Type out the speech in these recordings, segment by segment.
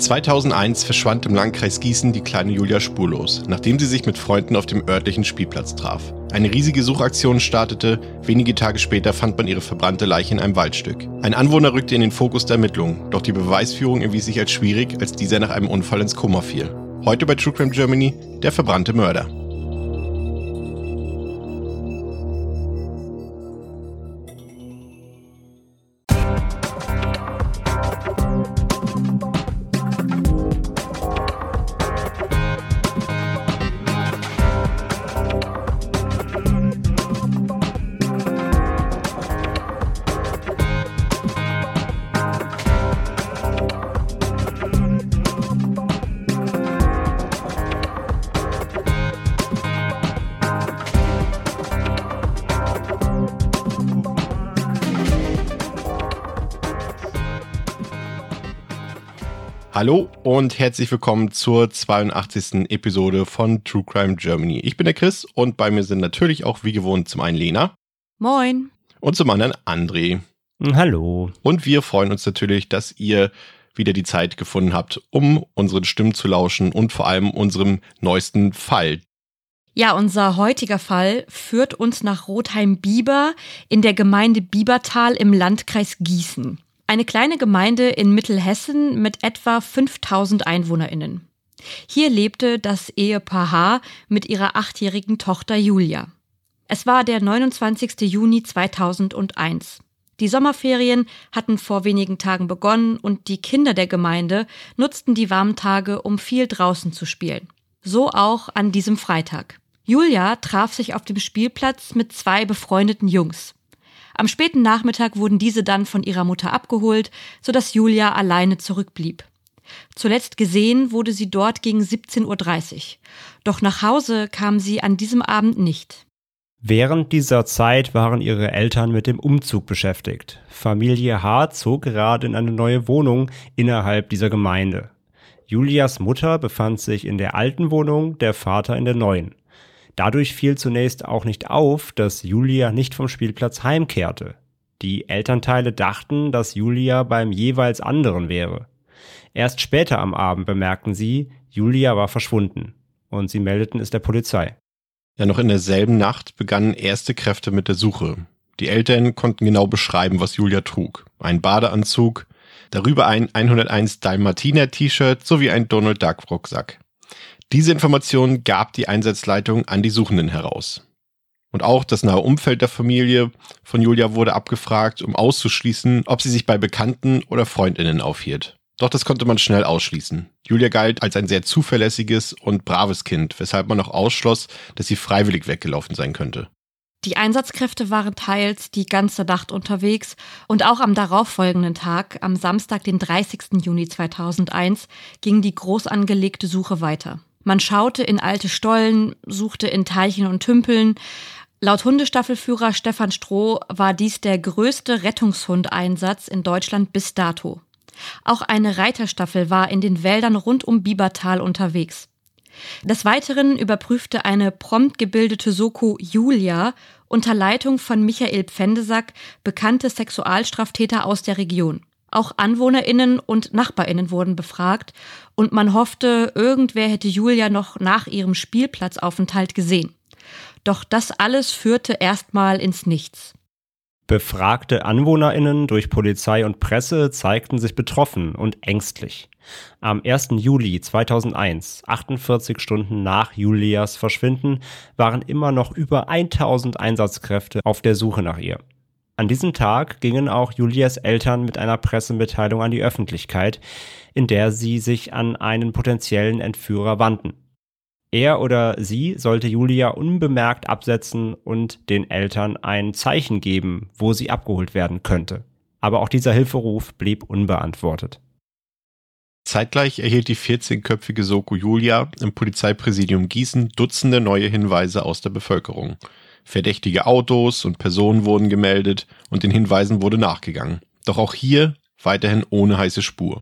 ...2001 verschwand im Landkreis Gießen die kleine Julia spurlos, nachdem sie sich mit Freunden auf dem örtlichen Spielplatz traf. Eine riesige Suchaktion startete, wenige Tage später fand man ihre verbrannte Leiche in einem Waldstück. Ein Anwohner rückte in den Fokus der Ermittlungen, doch die Beweisführung erwies sich als schwierig, als dieser nach einem Unfall ins Koma fiel. Heute bei True Crime Germany der verbrannte Mörder. Hallo und herzlich willkommen zur 82. Episode von True Crime Germany. Ich bin der Chris und bei mir sind natürlich auch wie gewohnt zum einen Lena. Moin. Und zum anderen André. Hallo. Und wir freuen uns natürlich, dass ihr wieder die Zeit gefunden habt, um unseren Stimmen zu lauschen und vor allem unserem neuesten Fall. Ja, unser heutiger Fall führt uns nach Rotheim-Bieber in der Gemeinde Biebertal im Landkreis Gießen. Eine kleine Gemeinde in Mittelhessen mit etwa 5000 EinwohnerInnen. Hier lebte das Ehepaar H. mit ihrer achtjährigen Tochter Julia. Es war der 29. Juni 2001. Die Sommerferien hatten vor wenigen Tagen begonnen und die Kinder der Gemeinde nutzten die warmen Tage, um viel draußen zu spielen. So auch an diesem Freitag. Julia traf sich auf dem Spielplatz mit zwei befreundeten Jungs. Am späten Nachmittag wurden diese dann von ihrer Mutter abgeholt, sodass Julia alleine zurückblieb. Zuletzt gesehen wurde sie dort gegen 17.30 Uhr. Doch nach Hause kam sie an diesem Abend nicht. Während dieser Zeit waren ihre Eltern mit dem Umzug beschäftigt. Familie H. zog gerade in eine neue Wohnung innerhalb dieser Gemeinde. Julias Mutter befand sich in der alten Wohnung, der Vater in der neuen. Dadurch fiel zunächst auch nicht auf, dass Julia nicht vom Spielplatz heimkehrte. Die Elternteile dachten, dass Julia beim jeweils anderen wäre. Erst später am Abend bemerkten sie, Julia war verschwunden und sie meldeten es der Polizei. Ja, noch in derselben Nacht begannen erste Kräfte mit der Suche. Die Eltern konnten genau beschreiben, was Julia trug. Ein Badeanzug, darüber ein 101 Dalmatiner T-Shirt sowie ein Donald Duck Rucksack. Diese Information gab die Einsatzleitung an die Suchenden heraus. Und auch das nahe Umfeld der Familie von Julia wurde abgefragt, um auszuschließen, ob sie sich bei Bekannten oder Freundinnen aufhielt. Doch das konnte man schnell ausschließen. Julia galt als ein sehr zuverlässiges und braves Kind, weshalb man auch ausschloss, dass sie freiwillig weggelaufen sein könnte. Die Einsatzkräfte waren teils die ganze Nacht unterwegs und auch am darauffolgenden Tag, am Samstag, den 30. Juni 2001, ging die groß angelegte Suche weiter. Man schaute in alte Stollen, suchte in Teichen und Tümpeln. Laut Hundestaffelführer Stefan Stroh war dies der größte Rettungshundeinsatz in Deutschland bis dato. Auch eine Reiterstaffel war in den Wäldern rund um Biebertal unterwegs. Des Weiteren überprüfte eine prompt gebildete Soko Julia unter Leitung von Michael Pfändesack bekannte Sexualstraftäter aus der Region. Auch AnwohnerInnen und NachbarInnen wurden befragt und man hoffte, irgendwer hätte Julia noch nach ihrem Spielplatzaufenthalt gesehen. Doch das alles führte erstmal ins Nichts. Befragte AnwohnerInnen durch Polizei und Presse zeigten sich betroffen und ängstlich. Am 1. Juli 2001, 48 Stunden nach Julias Verschwinden, waren immer noch über 1000 Einsatzkräfte auf der Suche nach ihr. An diesem Tag gingen auch Julias Eltern mit einer Pressemitteilung an die Öffentlichkeit, in der sie sich an einen potenziellen Entführer wandten. Er oder sie sollte Julia unbemerkt absetzen und den Eltern ein Zeichen geben, wo sie abgeholt werden könnte. Aber auch dieser Hilferuf blieb unbeantwortet. Zeitgleich erhielt die 14-köpfige Soko Julia im Polizeipräsidium Gießen Dutzende neue Hinweise aus der Bevölkerung. Verdächtige Autos und Personen wurden gemeldet und den Hinweisen wurde nachgegangen. Doch auch hier weiterhin ohne heiße Spur.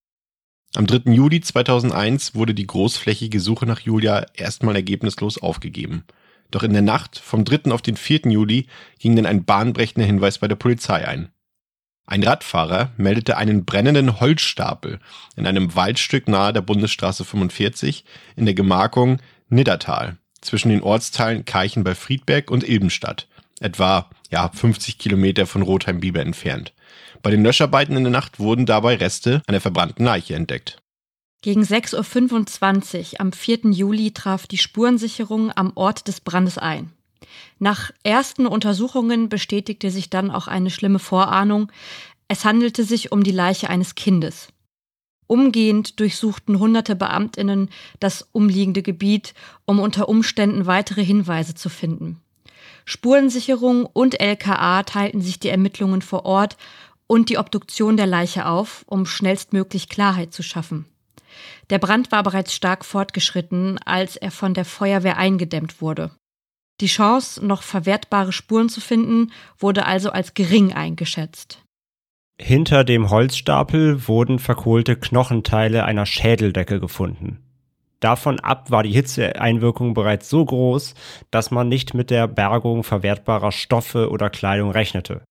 Am 3. Juli 2001 wurde die großflächige Suche nach Julia erstmal ergebnislos aufgegeben. Doch in der Nacht vom 3. auf den 4. Juli ging dann ein bahnbrechender Hinweis bei der Polizei ein. Ein Radfahrer meldete einen brennenden Holzstapel in einem Waldstück nahe der Bundesstraße 45 in der Gemarkung Niddertal zwischen den Ortsteilen Keichen bei Friedberg und Ilbenstadt, etwa ja, 50 Kilometer von Rotheim-Bieber entfernt. Bei den Löscharbeiten in der Nacht wurden dabei Reste einer verbrannten Leiche entdeckt. Gegen 6.25 Uhr am 4. Juli traf die Spurensicherung am Ort des Brandes ein. Nach ersten Untersuchungen bestätigte sich dann auch eine schlimme Vorahnung. Es handelte sich um die Leiche eines Kindes. Umgehend durchsuchten hunderte Beamtinnen das umliegende Gebiet, um unter Umständen weitere Hinweise zu finden. Spurensicherung und LKA teilten sich die Ermittlungen vor Ort und die Obduktion der Leiche auf, um schnellstmöglich Klarheit zu schaffen. Der Brand war bereits stark fortgeschritten, als er von der Feuerwehr eingedämmt wurde. Die Chance, noch verwertbare Spuren zu finden, wurde also als gering eingeschätzt. Hinter dem Holzstapel wurden verkohlte Knochenteile einer Schädeldecke gefunden. Davon ab war die Hitzeeinwirkung bereits so groß, dass man nicht mit der Bergung verwertbarer Stoffe oder Kleidung rechnete.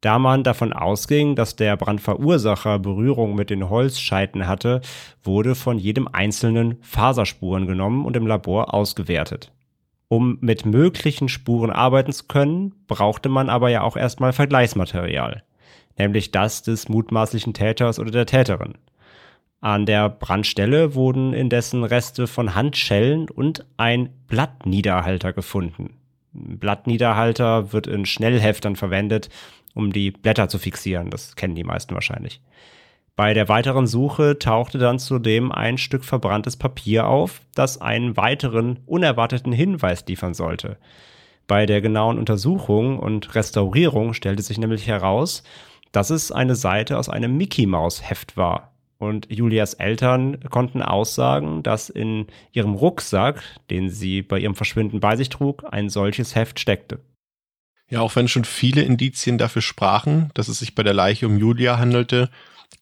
Da man davon ausging, dass der Brandverursacher Berührung mit den Holzscheiten hatte, wurde von jedem einzelnen Faserspuren genommen und im Labor ausgewertet. Um mit möglichen Spuren arbeiten zu können, brauchte man aber ja auch erstmal Vergleichsmaterial nämlich das des mutmaßlichen Täters oder der Täterin. An der Brandstelle wurden indessen Reste von Handschellen und ein Blattniederhalter gefunden. Blattniederhalter wird in Schnellheftern verwendet, um die Blätter zu fixieren. Das kennen die meisten wahrscheinlich. Bei der weiteren Suche tauchte dann zudem ein Stück verbranntes Papier auf, das einen weiteren unerwarteten Hinweis liefern sollte. Bei der genauen Untersuchung und Restaurierung stellte sich nämlich heraus, dass es eine Seite aus einem Mickey Maus Heft war. Und Julias Eltern konnten aussagen, dass in ihrem Rucksack, den sie bei ihrem Verschwinden bei sich trug, ein solches Heft steckte. Ja, auch wenn schon viele Indizien dafür sprachen, dass es sich bei der Leiche um Julia handelte,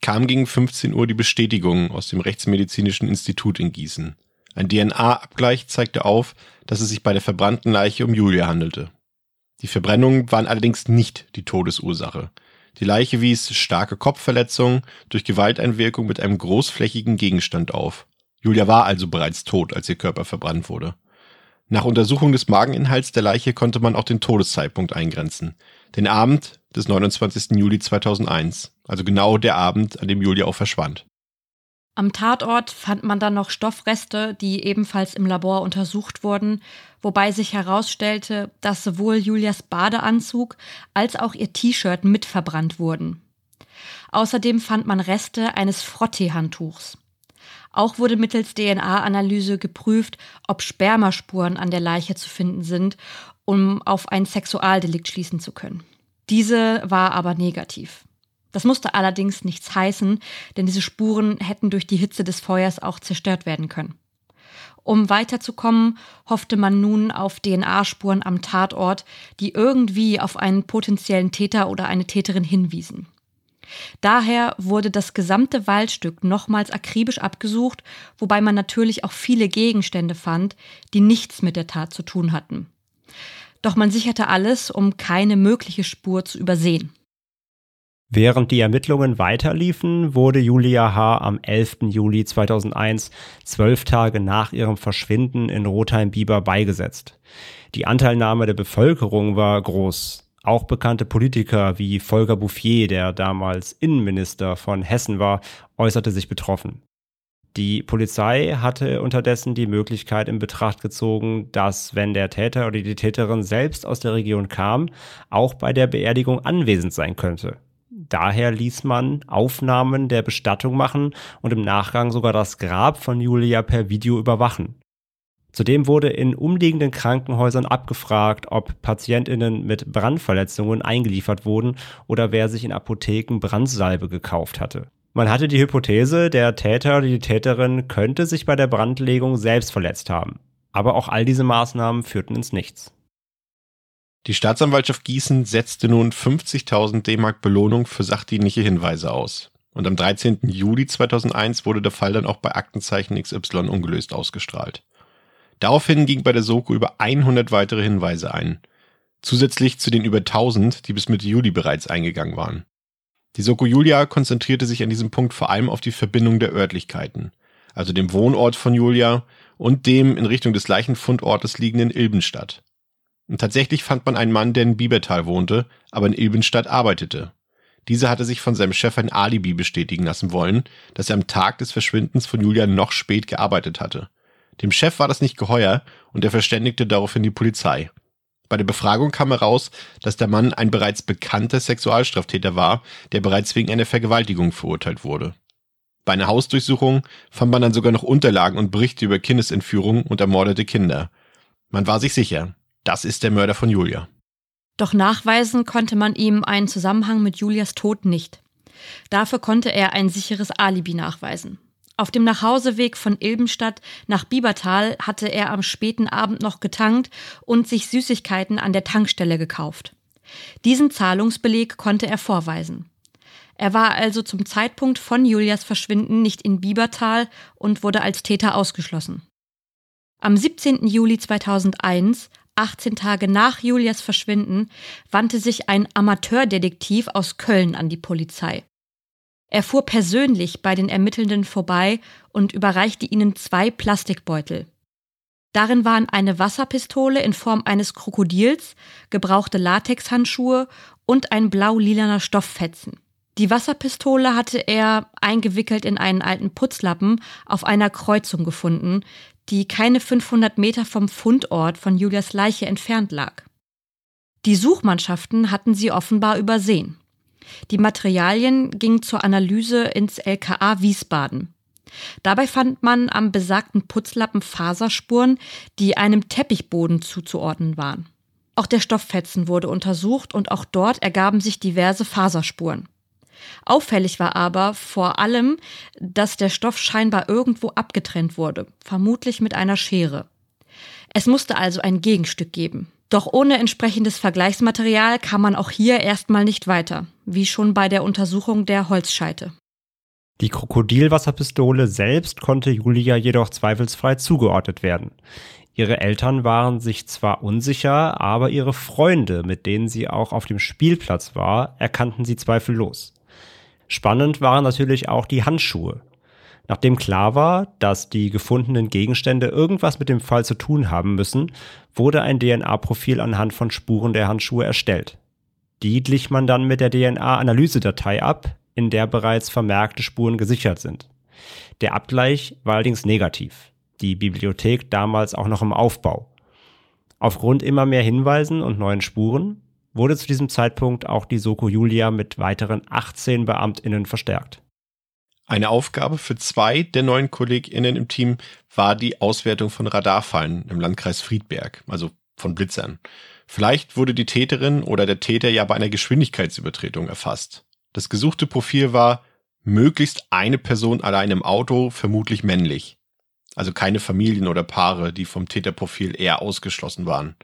kam gegen 15 Uhr die Bestätigung aus dem Rechtsmedizinischen Institut in Gießen. Ein DNA-Abgleich zeigte auf, dass es sich bei der verbrannten Leiche um Julia handelte. Die Verbrennungen waren allerdings nicht die Todesursache. Die Leiche wies starke Kopfverletzungen durch Gewalteinwirkung mit einem großflächigen Gegenstand auf. Julia war also bereits tot, als ihr Körper verbrannt wurde. Nach Untersuchung des Mageninhalts der Leiche konnte man auch den Todeszeitpunkt eingrenzen. Den Abend des 29. Juli 2001, also genau der Abend, an dem Julia auch verschwand. Am Tatort fand man dann noch Stoffreste, die ebenfalls im Labor untersucht wurden, wobei sich herausstellte, dass sowohl Julias Badeanzug als auch ihr T-Shirt mitverbrannt wurden. Außerdem fand man Reste eines Frottee-Handtuchs. Auch wurde mittels DNA-Analyse geprüft, ob Spermaspuren an der Leiche zu finden sind, um auf ein Sexualdelikt schließen zu können. Diese war aber negativ. Das musste allerdings nichts heißen, denn diese Spuren hätten durch die Hitze des Feuers auch zerstört werden können. Um weiterzukommen, hoffte man nun auf DNA-Spuren am Tatort, die irgendwie auf einen potenziellen Täter oder eine Täterin hinwiesen. Daher wurde das gesamte Waldstück nochmals akribisch abgesucht, wobei man natürlich auch viele Gegenstände fand, die nichts mit der Tat zu tun hatten. Doch man sicherte alles, um keine mögliche Spur zu übersehen. Während die Ermittlungen weiterliefen, wurde Julia H. am 11. Juli 2001, zwölf Tage nach ihrem Verschwinden in Rotheim-Bieber, beigesetzt. Die Anteilnahme der Bevölkerung war groß. Auch bekannte Politiker wie Volker Bouffier, der damals Innenminister von Hessen war, äußerte sich betroffen. Die Polizei hatte unterdessen die Möglichkeit in Betracht gezogen, dass, wenn der Täter oder die Täterin selbst aus der Region kam, auch bei der Beerdigung anwesend sein könnte. Daher ließ man Aufnahmen der Bestattung machen und im Nachgang sogar das Grab von Julia per Video überwachen. Zudem wurde in umliegenden Krankenhäusern abgefragt, ob Patientinnen mit Brandverletzungen eingeliefert wurden oder wer sich in Apotheken Brandsalbe gekauft hatte. Man hatte die Hypothese, der Täter oder die Täterin könnte sich bei der Brandlegung selbst verletzt haben. Aber auch all diese Maßnahmen führten ins Nichts. Die Staatsanwaltschaft Gießen setzte nun 50.000 D-Mark Belohnung für sachdienliche Hinweise aus. und am 13. Juli 2001 wurde der Fall dann auch bei Aktenzeichen XY ungelöst ausgestrahlt. Daraufhin ging bei der Soko über 100 weitere Hinweise ein, zusätzlich zu den über 1000, die bis Mitte Juli bereits eingegangen waren. Die Soko Julia konzentrierte sich an diesem Punkt vor allem auf die Verbindung der Örtlichkeiten, also dem Wohnort von Julia und dem in Richtung des gleichen Fundortes liegenden Ilbenstadt. Und tatsächlich fand man einen Mann, der in Biebertal wohnte, aber in Ilbenstadt arbeitete. Dieser hatte sich von seinem Chef ein Alibi bestätigen lassen wollen, dass er am Tag des Verschwindens von Julia noch spät gearbeitet hatte. Dem Chef war das nicht geheuer und er verständigte daraufhin die Polizei. Bei der Befragung kam heraus, dass der Mann ein bereits bekannter Sexualstraftäter war, der bereits wegen einer Vergewaltigung verurteilt wurde. Bei einer Hausdurchsuchung fand man dann sogar noch Unterlagen und Berichte über Kindesentführung und ermordete Kinder. Man war sich sicher, das ist der Mörder von Julia. Doch nachweisen konnte man ihm einen Zusammenhang mit Julias Tod nicht. Dafür konnte er ein sicheres Alibi nachweisen. Auf dem Nachhauseweg von Ilbenstadt nach Biebertal hatte er am späten Abend noch getankt und sich Süßigkeiten an der Tankstelle gekauft. Diesen Zahlungsbeleg konnte er vorweisen. Er war also zum Zeitpunkt von Julias Verschwinden nicht in Biebertal und wurde als Täter ausgeschlossen. Am 17. Juli 2001, 18 Tage nach Julias Verschwinden, wandte sich ein Amateurdetektiv aus Köln an die Polizei. Er fuhr persönlich bei den Ermittelnden vorbei und überreichte ihnen zwei Plastikbeutel. Darin waren eine Wasserpistole in Form eines Krokodils, gebrauchte Latexhandschuhe und ein blau-lilaner Stofffetzen. Die Wasserpistole hatte er, eingewickelt in einen alten Putzlappen, auf einer Kreuzung gefunden, die keine 500 Meter vom Fundort von Julias Leiche entfernt lag. Die Suchmannschaften hatten sie offenbar übersehen. Die Materialien gingen zur Analyse ins LKA Wiesbaden. Dabei fand man am besagten Putzlappen Faserspuren, die einem Teppichboden zuzuordnen waren. Auch der Stofffetzen wurde untersucht und auch dort ergaben sich diverse Faserspuren. Auffällig war aber vor allem, dass der Stoff scheinbar irgendwo abgetrennt wurde, vermutlich mit einer Schere. Es musste also ein Gegenstück geben. Doch ohne entsprechendes Vergleichsmaterial kam man auch hier erstmal nicht weiter, wie schon bei der Untersuchung der Holzscheite. Die Krokodilwasserpistole selbst konnte Julia jedoch zweifelsfrei zugeordnet werden. Ihre Eltern waren sich zwar unsicher, aber ihre Freunde, mit denen sie auch auf dem Spielplatz war, erkannten sie zweifellos. Spannend waren natürlich auch die Handschuhe. Nachdem klar war, dass die gefundenen Gegenstände irgendwas mit dem Fall zu tun haben müssen, wurde ein DNA-Profil anhand von Spuren der Handschuhe erstellt. Die glich man dann mit der DNA-Analysedatei ab, in der bereits vermerkte Spuren gesichert sind. Der Abgleich war allerdings negativ. Die Bibliothek damals auch noch im Aufbau. Aufgrund immer mehr Hinweisen und neuen Spuren wurde zu diesem Zeitpunkt auch die Soko Julia mit weiteren 18 BeamtInnen verstärkt. Eine Aufgabe für zwei der neuen KollegInnen im Team war die Auswertung von Radarfallen im Landkreis Friedberg, also von Blitzern. Vielleicht wurde die Täterin oder der Täter ja bei einer Geschwindigkeitsübertretung erfasst. Das gesuchte Profil war möglichst eine Person allein im Auto, vermutlich männlich. Also keine Familien oder Paare, die vom Täterprofil eher ausgeschlossen waren.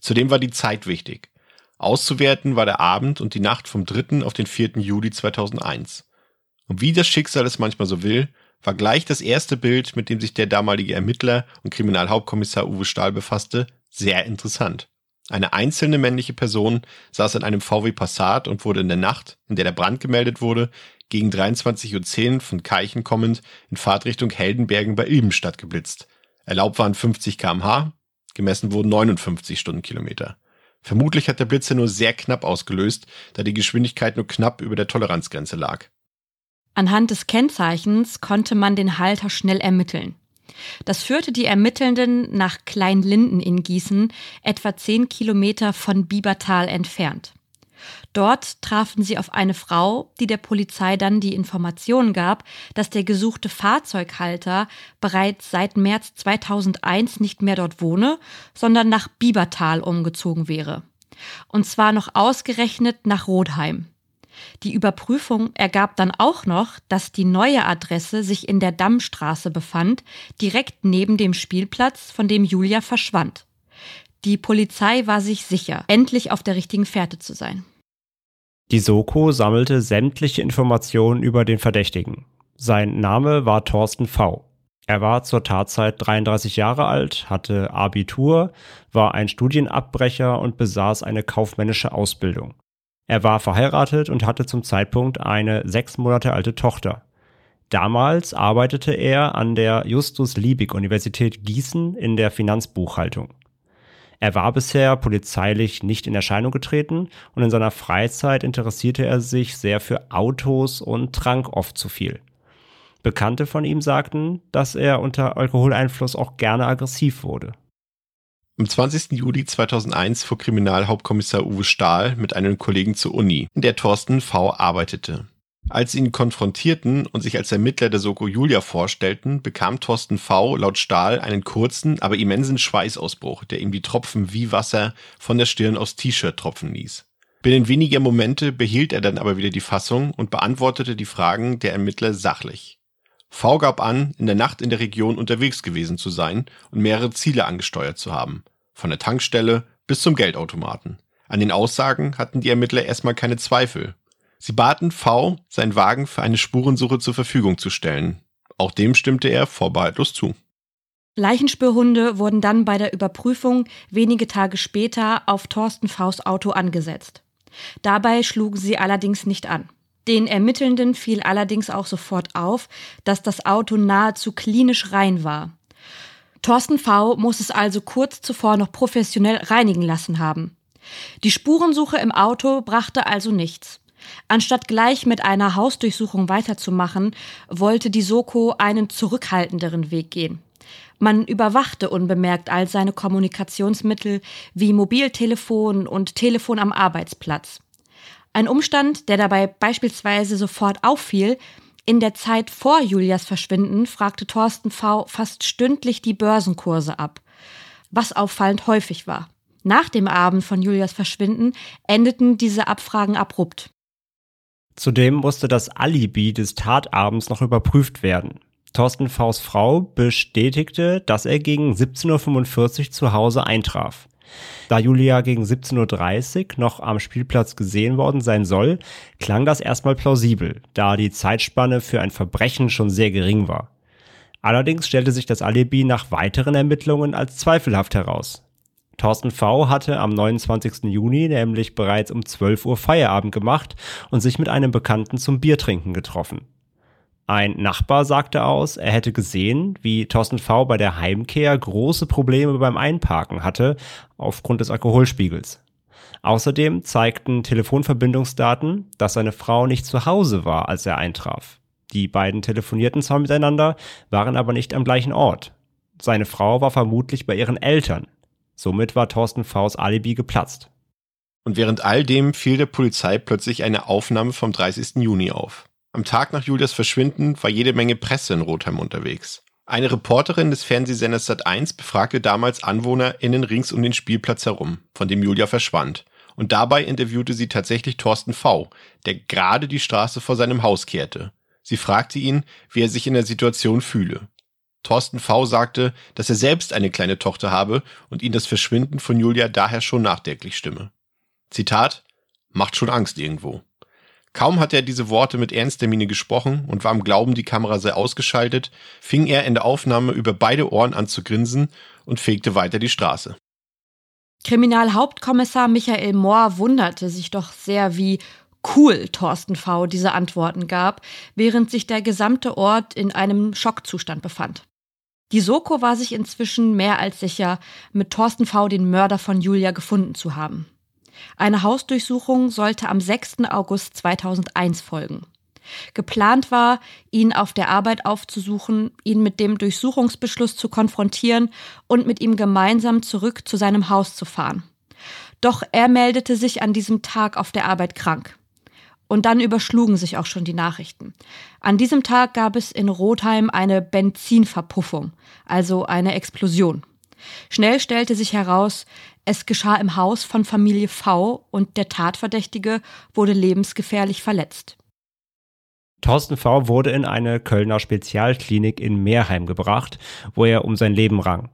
Zudem war die Zeit wichtig. Auszuwerten war der Abend und die Nacht vom 3. auf den 4. Juli 2001. Und wie das Schicksal es manchmal so will, war gleich das erste Bild, mit dem sich der damalige Ermittler und Kriminalhauptkommissar Uwe Stahl befasste, sehr interessant. Eine einzelne männliche Person saß in einem VW Passat und wurde in der Nacht, in der der Brand gemeldet wurde, gegen 23.10 Uhr von Keichen kommend in Fahrtrichtung Heldenbergen bei Ilbenstadt geblitzt. Erlaubt waren 50 kmh, gemessen wurden 59 Stundenkilometer. Vermutlich hat der Blitzer nur sehr knapp ausgelöst, da die Geschwindigkeit nur knapp über der Toleranzgrenze lag. Anhand des Kennzeichens konnte man den Halter schnell ermitteln. Das führte die Ermittelnden nach Kleinlinden in Gießen, etwa zehn Kilometer von Biebertal entfernt. Dort trafen sie auf eine Frau, die der Polizei dann die Information gab, dass der gesuchte Fahrzeughalter bereits seit März 2001 nicht mehr dort wohne, sondern nach Biebertal umgezogen wäre. Und zwar noch ausgerechnet nach Rodheim. Die Überprüfung ergab dann auch noch, dass die neue Adresse sich in der Dammstraße befand, direkt neben dem Spielplatz, von dem Julia verschwand. Die Polizei war sich sicher, endlich auf der richtigen Fährte zu sein. Die Soko sammelte sämtliche Informationen über den Verdächtigen. Sein Name war Thorsten V. Er war zur Tatzeit 33 Jahre alt, hatte Abitur, war ein Studienabbrecher und besaß eine kaufmännische Ausbildung. Er war verheiratet und hatte zum Zeitpunkt eine sechs Monate alte Tochter. Damals arbeitete er an der Justus-Liebig-Universität Gießen in der Finanzbuchhaltung. Er war bisher polizeilich nicht in Erscheinung getreten und in seiner Freizeit interessierte er sich sehr für Autos und trank oft zu viel. Bekannte von ihm sagten, dass er unter Alkoholeinfluss auch gerne aggressiv wurde. Am 20. Juli 2001 fuhr Kriminalhauptkommissar Uwe Stahl mit einem Kollegen zur Uni, in der Thorsten V. arbeitete. Als sie ihn konfrontierten und sich als Ermittler der Soko Julia vorstellten, bekam Thorsten V. laut Stahl einen kurzen, aber immensen Schweißausbruch, der ihm die Tropfen wie Wasser von der Stirn aufs T-Shirt tropfen ließ. Binnen weniger Momente behielt er dann aber wieder die Fassung und beantwortete die Fragen der Ermittler sachlich. V gab an, in der Nacht in der Region unterwegs gewesen zu sein und mehrere Ziele angesteuert zu haben. Von der Tankstelle bis zum Geldautomaten. An den Aussagen hatten die Ermittler erstmal keine Zweifel. Sie baten V, seinen Wagen für eine Spurensuche zur Verfügung zu stellen. Auch dem stimmte er vorbehaltlos zu. Leichenspürhunde wurden dann bei der Überprüfung wenige Tage später auf Thorsten Vs Auto angesetzt. Dabei schlugen sie allerdings nicht an. Den Ermittelnden fiel allerdings auch sofort auf, dass das Auto nahezu klinisch rein war. Thorsten V. muss es also kurz zuvor noch professionell reinigen lassen haben. Die Spurensuche im Auto brachte also nichts. Anstatt gleich mit einer Hausdurchsuchung weiterzumachen, wollte die Soko einen zurückhaltenderen Weg gehen. Man überwachte unbemerkt all seine Kommunikationsmittel wie Mobiltelefon und Telefon am Arbeitsplatz. Ein Umstand, der dabei beispielsweise sofort auffiel, in der Zeit vor Julias Verschwinden fragte Thorsten V. fast stündlich die Börsenkurse ab, was auffallend häufig war. Nach dem Abend von Julias Verschwinden endeten diese Abfragen abrupt. Zudem musste das Alibi des Tatabends noch überprüft werden. Thorsten Vs Frau bestätigte, dass er gegen 17.45 Uhr zu Hause eintraf. Da Julia gegen 17.30 Uhr noch am Spielplatz gesehen worden sein soll, klang das erstmal plausibel, da die Zeitspanne für ein Verbrechen schon sehr gering war. Allerdings stellte sich das Alibi nach weiteren Ermittlungen als zweifelhaft heraus. Thorsten V. hatte am 29. Juni nämlich bereits um 12 Uhr Feierabend gemacht und sich mit einem Bekannten zum Biertrinken getroffen. Ein Nachbar sagte aus, er hätte gesehen, wie Thorsten V. bei der Heimkehr große Probleme beim Einparken hatte, aufgrund des Alkoholspiegels. Außerdem zeigten Telefonverbindungsdaten, dass seine Frau nicht zu Hause war, als er eintraf. Die beiden telefonierten zwar miteinander, waren aber nicht am gleichen Ort. Seine Frau war vermutlich bei ihren Eltern. Somit war Thorsten V.s Alibi geplatzt. Und während all dem fiel der Polizei plötzlich eine Aufnahme vom 30. Juni auf. Am Tag nach Julias Verschwinden war jede Menge Presse in Rotheim unterwegs. Eine Reporterin des Fernsehsenders Sat1 befragte damals AnwohnerInnen rings um den Spielplatz herum, von dem Julia verschwand. Und dabei interviewte sie tatsächlich Thorsten V., der gerade die Straße vor seinem Haus kehrte. Sie fragte ihn, wie er sich in der Situation fühle. Thorsten V. sagte, dass er selbst eine kleine Tochter habe und ihn das Verschwinden von Julia daher schon nachdenklich stimme. Zitat, macht schon Angst irgendwo. Kaum hatte er diese Worte mit ernster Miene gesprochen und war im Glauben, die Kamera sei ausgeschaltet, fing er in der Aufnahme über beide Ohren an zu grinsen und fegte weiter die Straße. Kriminalhauptkommissar Michael Mohr wunderte sich doch sehr, wie cool Thorsten V. diese Antworten gab, während sich der gesamte Ort in einem Schockzustand befand. Die Soko war sich inzwischen mehr als sicher, mit Thorsten V. den Mörder von Julia gefunden zu haben. Eine Hausdurchsuchung sollte am 6. August 2001 folgen. Geplant war, ihn auf der Arbeit aufzusuchen, ihn mit dem Durchsuchungsbeschluss zu konfrontieren und mit ihm gemeinsam zurück zu seinem Haus zu fahren. Doch er meldete sich an diesem Tag auf der Arbeit krank. Und dann überschlugen sich auch schon die Nachrichten. An diesem Tag gab es in Rotheim eine Benzinverpuffung, also eine Explosion. Schnell stellte sich heraus, es geschah im Haus von Familie V und der Tatverdächtige wurde lebensgefährlich verletzt. Thorsten V. wurde in eine Kölner Spezialklinik in Meerheim gebracht, wo er um sein Leben rang.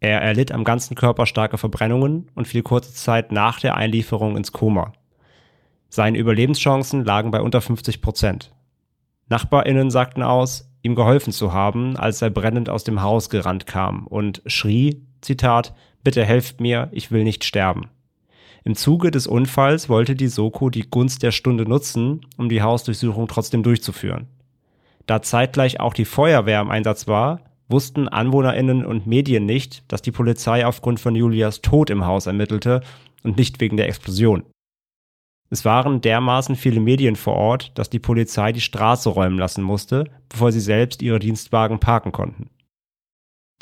Er erlitt am ganzen Körper starke Verbrennungen und fiel kurze Zeit nach der Einlieferung ins Koma. Seine Überlebenschancen lagen bei unter 50 Prozent. NachbarInnen sagten aus, ihm geholfen zu haben, als er brennend aus dem Haus gerannt kam und schrie, Zitat, bitte helft mir, ich will nicht sterben. Im Zuge des Unfalls wollte die Soko die Gunst der Stunde nutzen, um die Hausdurchsuchung trotzdem durchzuführen. Da zeitgleich auch die Feuerwehr im Einsatz war, wussten AnwohnerInnen und Medien nicht, dass die Polizei aufgrund von Julias Tod im Haus ermittelte und nicht wegen der Explosion. Es waren dermaßen viele Medien vor Ort, dass die Polizei die Straße räumen lassen musste, bevor sie selbst ihre Dienstwagen parken konnten.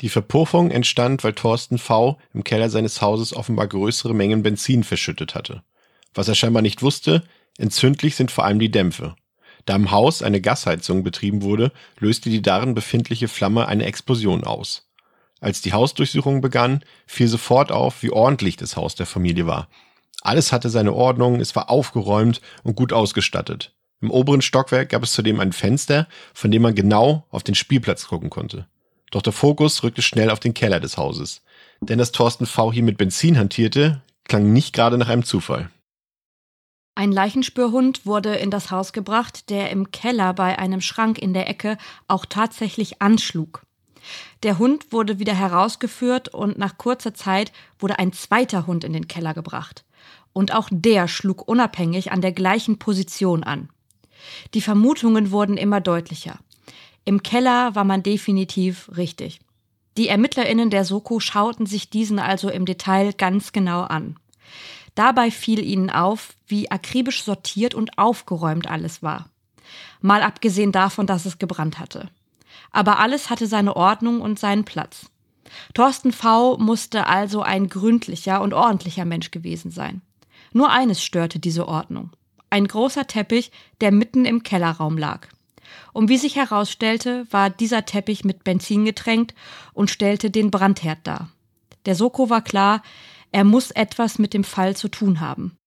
Die Verpuffung entstand, weil Thorsten V. im Keller seines Hauses offenbar größere Mengen Benzin verschüttet hatte. Was er scheinbar nicht wusste, entzündlich sind vor allem die Dämpfe. Da im Haus eine Gasheizung betrieben wurde, löste die darin befindliche Flamme eine Explosion aus. Als die Hausdurchsuchung begann, fiel sofort auf, wie ordentlich das Haus der Familie war. Alles hatte seine Ordnung, es war aufgeräumt und gut ausgestattet. Im oberen Stockwerk gab es zudem ein Fenster, von dem man genau auf den Spielplatz gucken konnte. Doch der Fokus rückte schnell auf den Keller des Hauses. Denn dass Thorsten V. hier mit Benzin hantierte, klang nicht gerade nach einem Zufall. Ein Leichenspürhund wurde in das Haus gebracht, der im Keller bei einem Schrank in der Ecke auch tatsächlich anschlug. Der Hund wurde wieder herausgeführt und nach kurzer Zeit wurde ein zweiter Hund in den Keller gebracht. Und auch der schlug unabhängig an der gleichen Position an. Die Vermutungen wurden immer deutlicher. Im Keller war man definitiv richtig. Die ErmittlerInnen der Soko schauten sich diesen also im Detail ganz genau an. Dabei fiel ihnen auf, wie akribisch sortiert und aufgeräumt alles war. Mal abgesehen davon, dass es gebrannt hatte. Aber alles hatte seine Ordnung und seinen Platz. Thorsten V. musste also ein gründlicher und ordentlicher Mensch gewesen sein. Nur eines störte diese Ordnung. Ein großer Teppich, der mitten im Kellerraum lag. Und wie sich herausstellte, war dieser Teppich mit Benzin getränkt und stellte den Brandherd dar. Der Soko war klar, er muss etwas mit dem Fall zu tun haben.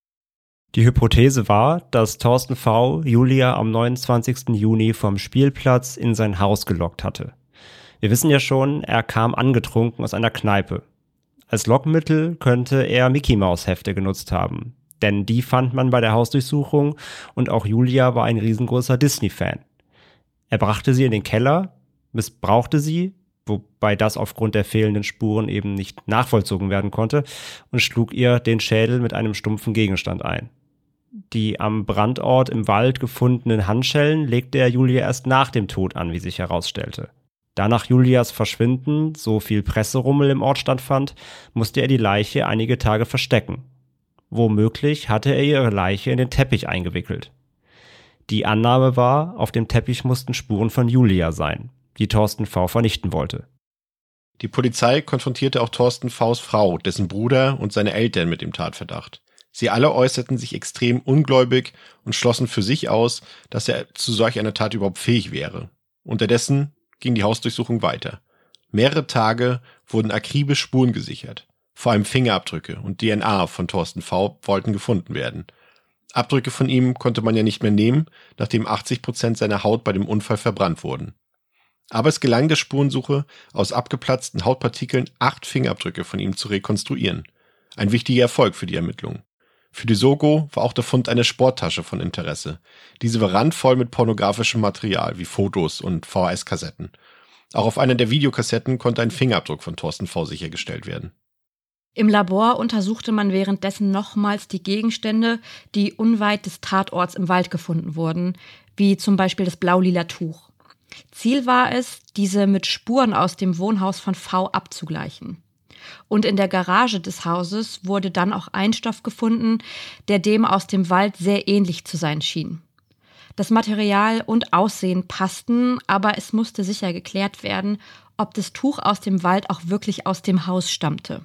Die Hypothese war, dass Thorsten V. Julia am 29. Juni vom Spielplatz in sein Haus gelockt hatte. Wir wissen ja schon, er kam angetrunken aus einer Kneipe. Als Lockmittel könnte er Mickey Maus Hefte genutzt haben, denn die fand man bei der Hausdurchsuchung und auch Julia war ein riesengroßer Disney-Fan. Er brachte sie in den Keller, missbrauchte sie wobei das aufgrund der fehlenden Spuren eben nicht nachvollzogen werden konnte, und schlug ihr den Schädel mit einem stumpfen Gegenstand ein. Die am Brandort im Wald gefundenen Handschellen legte er Julia erst nach dem Tod an, wie sich herausstellte. Da nach Julias Verschwinden so viel Presserummel im Ort stattfand, musste er die Leiche einige Tage verstecken. Womöglich hatte er ihre Leiche in den Teppich eingewickelt. Die Annahme war, auf dem Teppich mussten Spuren von Julia sein die Thorsten V. vernichten wollte. Die Polizei konfrontierte auch Thorsten V.s Frau, dessen Bruder und seine Eltern mit dem Tatverdacht. Sie alle äußerten sich extrem ungläubig und schlossen für sich aus, dass er zu solch einer Tat überhaupt fähig wäre. Unterdessen ging die Hausdurchsuchung weiter. Mehrere Tage wurden akribisch Spuren gesichert. Vor allem Fingerabdrücke und DNA von Thorsten V. wollten gefunden werden. Abdrücke von ihm konnte man ja nicht mehr nehmen, nachdem 80 Prozent seiner Haut bei dem Unfall verbrannt wurden. Aber es gelang der Spurensuche, aus abgeplatzten Hautpartikeln acht Fingerabdrücke von ihm zu rekonstruieren. Ein wichtiger Erfolg für die Ermittlungen. Für die Sogo war auch der Fund einer Sporttasche von Interesse. Diese war randvoll mit pornografischem Material wie Fotos und VHS-Kassetten. Auch auf einer der Videokassetten konnte ein Fingerabdruck von Thorsten V sichergestellt werden. Im Labor untersuchte man währenddessen nochmals die Gegenstände, die unweit des Tatorts im Wald gefunden wurden, wie zum Beispiel das blau-lila Tuch. Ziel war es, diese mit Spuren aus dem Wohnhaus von V abzugleichen. Und in der Garage des Hauses wurde dann auch ein Stoff gefunden, der dem aus dem Wald sehr ähnlich zu sein schien. Das Material und Aussehen passten, aber es musste sicher geklärt werden, ob das Tuch aus dem Wald auch wirklich aus dem Haus stammte.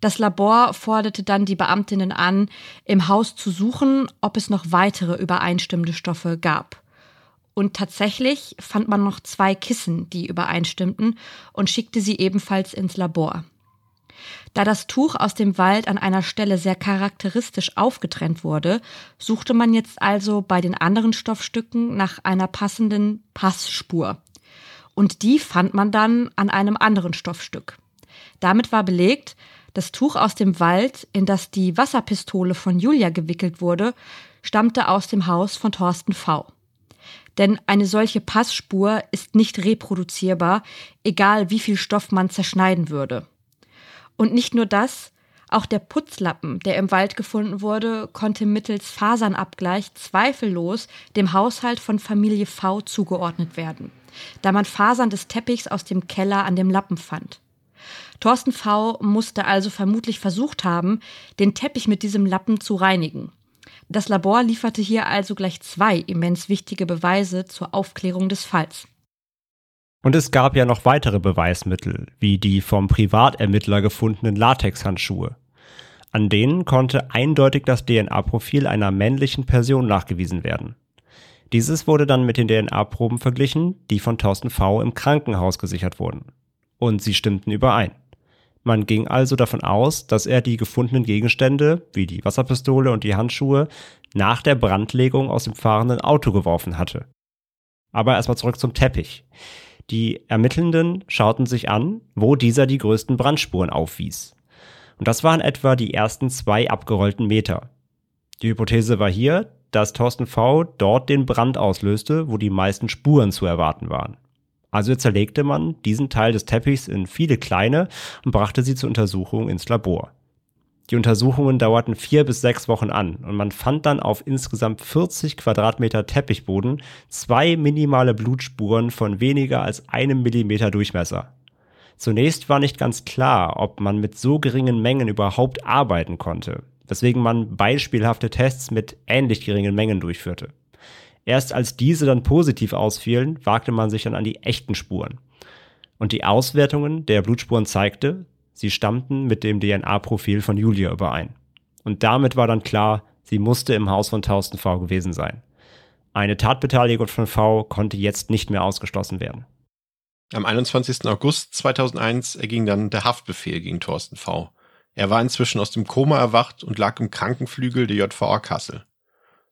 Das Labor forderte dann die Beamtinnen an, im Haus zu suchen, ob es noch weitere übereinstimmende Stoffe gab. Und tatsächlich fand man noch zwei Kissen, die übereinstimmten, und schickte sie ebenfalls ins Labor. Da das Tuch aus dem Wald an einer Stelle sehr charakteristisch aufgetrennt wurde, suchte man jetzt also bei den anderen Stoffstücken nach einer passenden Passspur. Und die fand man dann an einem anderen Stoffstück. Damit war belegt, das Tuch aus dem Wald, in das die Wasserpistole von Julia gewickelt wurde, stammte aus dem Haus von Thorsten V. Denn eine solche Passspur ist nicht reproduzierbar, egal wie viel Stoff man zerschneiden würde. Und nicht nur das, auch der Putzlappen, der im Wald gefunden wurde, konnte mittels Fasernabgleich zweifellos dem Haushalt von Familie V zugeordnet werden, da man Fasern des Teppichs aus dem Keller an dem Lappen fand. Thorsten V. musste also vermutlich versucht haben, den Teppich mit diesem Lappen zu reinigen. Das Labor lieferte hier also gleich zwei immens wichtige Beweise zur Aufklärung des Falls. Und es gab ja noch weitere Beweismittel, wie die vom Privatermittler gefundenen Latexhandschuhe. An denen konnte eindeutig das DNA-Profil einer männlichen Person nachgewiesen werden. Dieses wurde dann mit den DNA-Proben verglichen, die von Thorsten V. im Krankenhaus gesichert wurden. Und sie stimmten überein. Man ging also davon aus, dass er die gefundenen Gegenstände, wie die Wasserpistole und die Handschuhe, nach der Brandlegung aus dem fahrenden Auto geworfen hatte. Aber erstmal zurück zum Teppich. Die Ermittelnden schauten sich an, wo dieser die größten Brandspuren aufwies. Und das waren etwa die ersten zwei abgerollten Meter. Die Hypothese war hier, dass Thorsten V. dort den Brand auslöste, wo die meisten Spuren zu erwarten waren. Also zerlegte man diesen Teil des Teppichs in viele kleine und brachte sie zur Untersuchung ins Labor. Die Untersuchungen dauerten vier bis sechs Wochen an und man fand dann auf insgesamt 40 Quadratmeter Teppichboden zwei minimale Blutspuren von weniger als einem Millimeter Durchmesser. Zunächst war nicht ganz klar, ob man mit so geringen Mengen überhaupt arbeiten konnte, weswegen man beispielhafte Tests mit ähnlich geringen Mengen durchführte. Erst als diese dann positiv ausfielen, wagte man sich dann an die echten Spuren. Und die Auswertungen der Blutspuren zeigte, Sie stammten mit dem DNA-Profil von Julia überein. Und damit war dann klar, sie musste im Haus von Thorsten V gewesen sein. Eine Tatbeteiligung von V konnte jetzt nicht mehr ausgeschlossen werden. Am 21. August 2001 erging dann der Haftbefehl gegen Thorsten V. Er war inzwischen aus dem Koma erwacht und lag im Krankenflügel der JVA Kassel.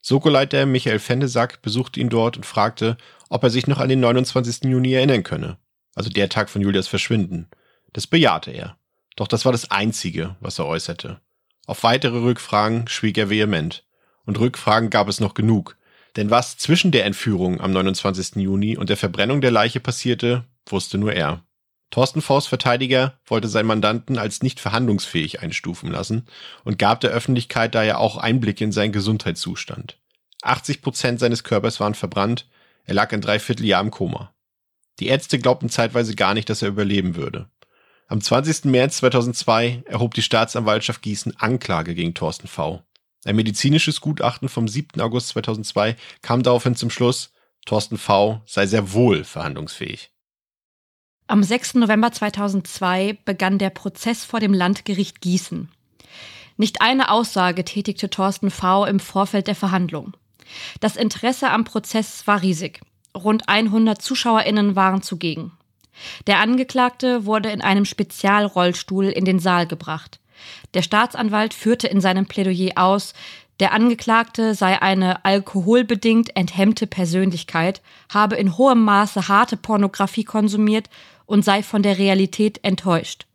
Soko-Leiter Michael Fendesack besuchte ihn dort und fragte, ob er sich noch an den 29. Juni erinnern könne, also der Tag von Julias Verschwinden. Das bejahte er. Doch das war das Einzige, was er äußerte. Auf weitere Rückfragen schwieg er vehement. Und Rückfragen gab es noch genug. Denn was zwischen der Entführung am 29. Juni und der Verbrennung der Leiche passierte, wusste nur er. Thorsten Vors Verteidiger wollte seinen Mandanten als nicht verhandlungsfähig einstufen lassen und gab der Öffentlichkeit daher auch Einblicke in seinen Gesundheitszustand. 80 Prozent seines Körpers waren verbrannt, er lag ein Dreivierteljahr im Koma. Die Ärzte glaubten zeitweise gar nicht, dass er überleben würde. Am 20. März 2002 erhob die Staatsanwaltschaft Gießen Anklage gegen Thorsten V. Ein medizinisches Gutachten vom 7. August 2002 kam daraufhin zum Schluss, Thorsten V. sei sehr wohl verhandlungsfähig. Am 6. November 2002 begann der Prozess vor dem Landgericht Gießen. Nicht eine Aussage tätigte Thorsten V. im Vorfeld der Verhandlung. Das Interesse am Prozess war riesig. Rund 100 ZuschauerInnen waren zugegen. Der Angeklagte wurde in einem Spezialrollstuhl in den Saal gebracht. Der Staatsanwalt führte in seinem Plädoyer aus, der Angeklagte sei eine alkoholbedingt enthemmte Persönlichkeit, habe in hohem Maße harte Pornografie konsumiert und sei von der Realität enttäuscht.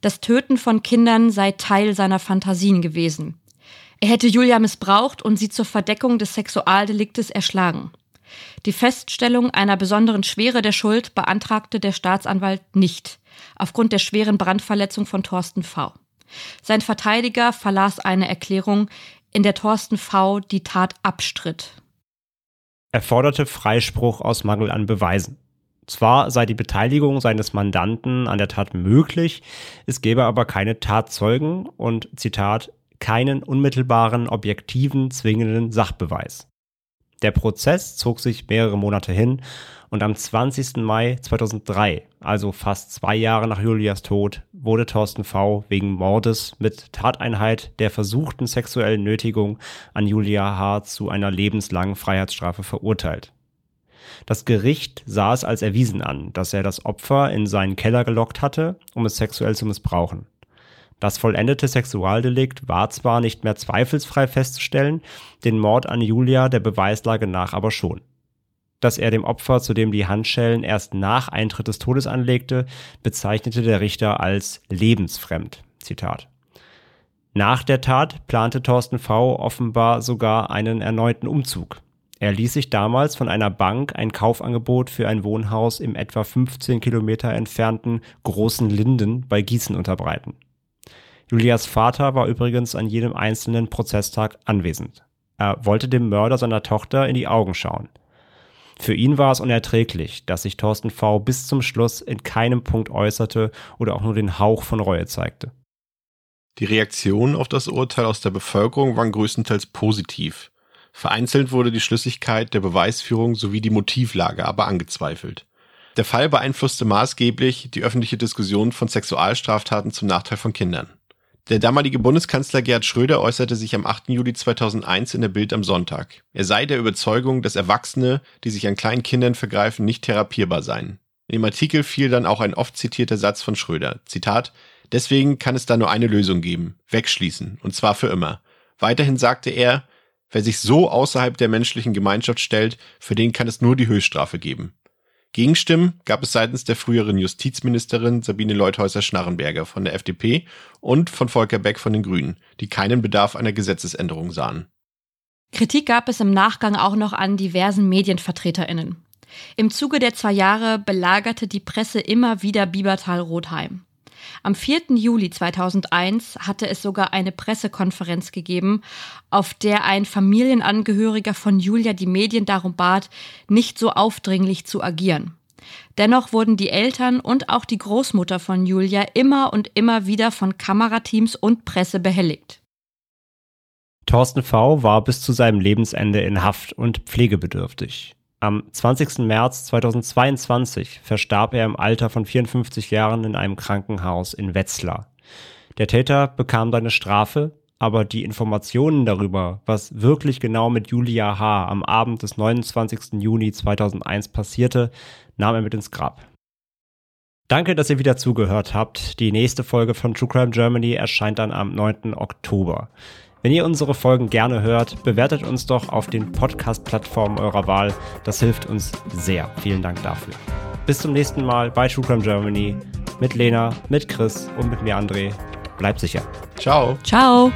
Das Töten von Kindern sei Teil seiner Fantasien gewesen. Er hätte Julia missbraucht und sie zur Verdeckung des Sexualdeliktes erschlagen. Die Feststellung einer besonderen Schwere der Schuld beantragte der Staatsanwalt nicht, aufgrund der schweren Brandverletzung von Thorsten V. Sein Verteidiger verlas eine Erklärung, in der Thorsten V. die Tat abstritt. Er forderte Freispruch aus Mangel an Beweisen. Zwar sei die Beteiligung seines Mandanten an der Tat möglich, es gäbe aber keine Tatzeugen und Zitat keinen unmittelbaren, objektiven, zwingenden Sachbeweis. Der Prozess zog sich mehrere Monate hin und am 20. Mai 2003, also fast zwei Jahre nach Julias Tod, wurde Thorsten V. wegen Mordes mit Tateinheit der versuchten sexuellen Nötigung an Julia H. zu einer lebenslangen Freiheitsstrafe verurteilt. Das Gericht sah es als erwiesen an, dass er das Opfer in seinen Keller gelockt hatte, um es sexuell zu missbrauchen. Das vollendete Sexualdelikt war zwar nicht mehr zweifelsfrei festzustellen, den Mord an Julia der Beweislage nach aber schon. Dass er dem Opfer, zu dem die Handschellen erst nach Eintritt des Todes anlegte, bezeichnete der Richter als lebensfremd. Zitat. Nach der Tat plante Thorsten V. offenbar sogar einen erneuten Umzug. Er ließ sich damals von einer Bank ein Kaufangebot für ein Wohnhaus im etwa 15 Kilometer entfernten Großen Linden bei Gießen unterbreiten. Julias Vater war übrigens an jedem einzelnen Prozesstag anwesend. Er wollte dem Mörder seiner Tochter in die Augen schauen. Für ihn war es unerträglich, dass sich Thorsten V. bis zum Schluss in keinem Punkt äußerte oder auch nur den Hauch von Reue zeigte. Die Reaktionen auf das Urteil aus der Bevölkerung waren größtenteils positiv. Vereinzelt wurde die Schlüssigkeit der Beweisführung sowie die Motivlage aber angezweifelt. Der Fall beeinflusste maßgeblich die öffentliche Diskussion von Sexualstraftaten zum Nachteil von Kindern. Der damalige Bundeskanzler Gerhard Schröder äußerte sich am 8. Juli 2001 in der Bild am Sonntag. Er sei der Überzeugung, dass Erwachsene, die sich an kleinen Kindern vergreifen, nicht therapierbar seien. In dem Artikel fiel dann auch ein oft zitierter Satz von Schröder. Zitat, deswegen kann es da nur eine Lösung geben. Wegschließen. Und zwar für immer. Weiterhin sagte er, wer sich so außerhalb der menschlichen Gemeinschaft stellt, für den kann es nur die Höchststrafe geben. Gegenstimmen gab es seitens der früheren Justizministerin Sabine Leuthäuser-Schnarrenberger von der FDP und von Volker Beck von den Grünen, die keinen Bedarf einer Gesetzesänderung sahen. Kritik gab es im Nachgang auch noch an diversen Medienvertreterinnen. Im Zuge der zwei Jahre belagerte die Presse immer wieder Biebertal-Rotheim. Am 4. Juli 2001 hatte es sogar eine Pressekonferenz gegeben, auf der ein Familienangehöriger von Julia die Medien darum bat, nicht so aufdringlich zu agieren. Dennoch wurden die Eltern und auch die Großmutter von Julia immer und immer wieder von Kamerateams und Presse behelligt. Thorsten V. war bis zu seinem Lebensende in Haft und pflegebedürftig. Am 20. März 2022 verstarb er im Alter von 54 Jahren in einem Krankenhaus in Wetzlar. Der Täter bekam seine Strafe, aber die Informationen darüber, was wirklich genau mit Julia H. am Abend des 29. Juni 2001 passierte, nahm er mit ins Grab. Danke, dass ihr wieder zugehört habt. Die nächste Folge von True Crime Germany erscheint dann am 9. Oktober. Wenn ihr unsere Folgen gerne hört, bewertet uns doch auf den Podcast-Plattformen eurer Wahl. Das hilft uns sehr. Vielen Dank dafür. Bis zum nächsten Mal bei True Crime Germany mit Lena, mit Chris und mit mir André. Bleibt sicher. Ciao. Ciao.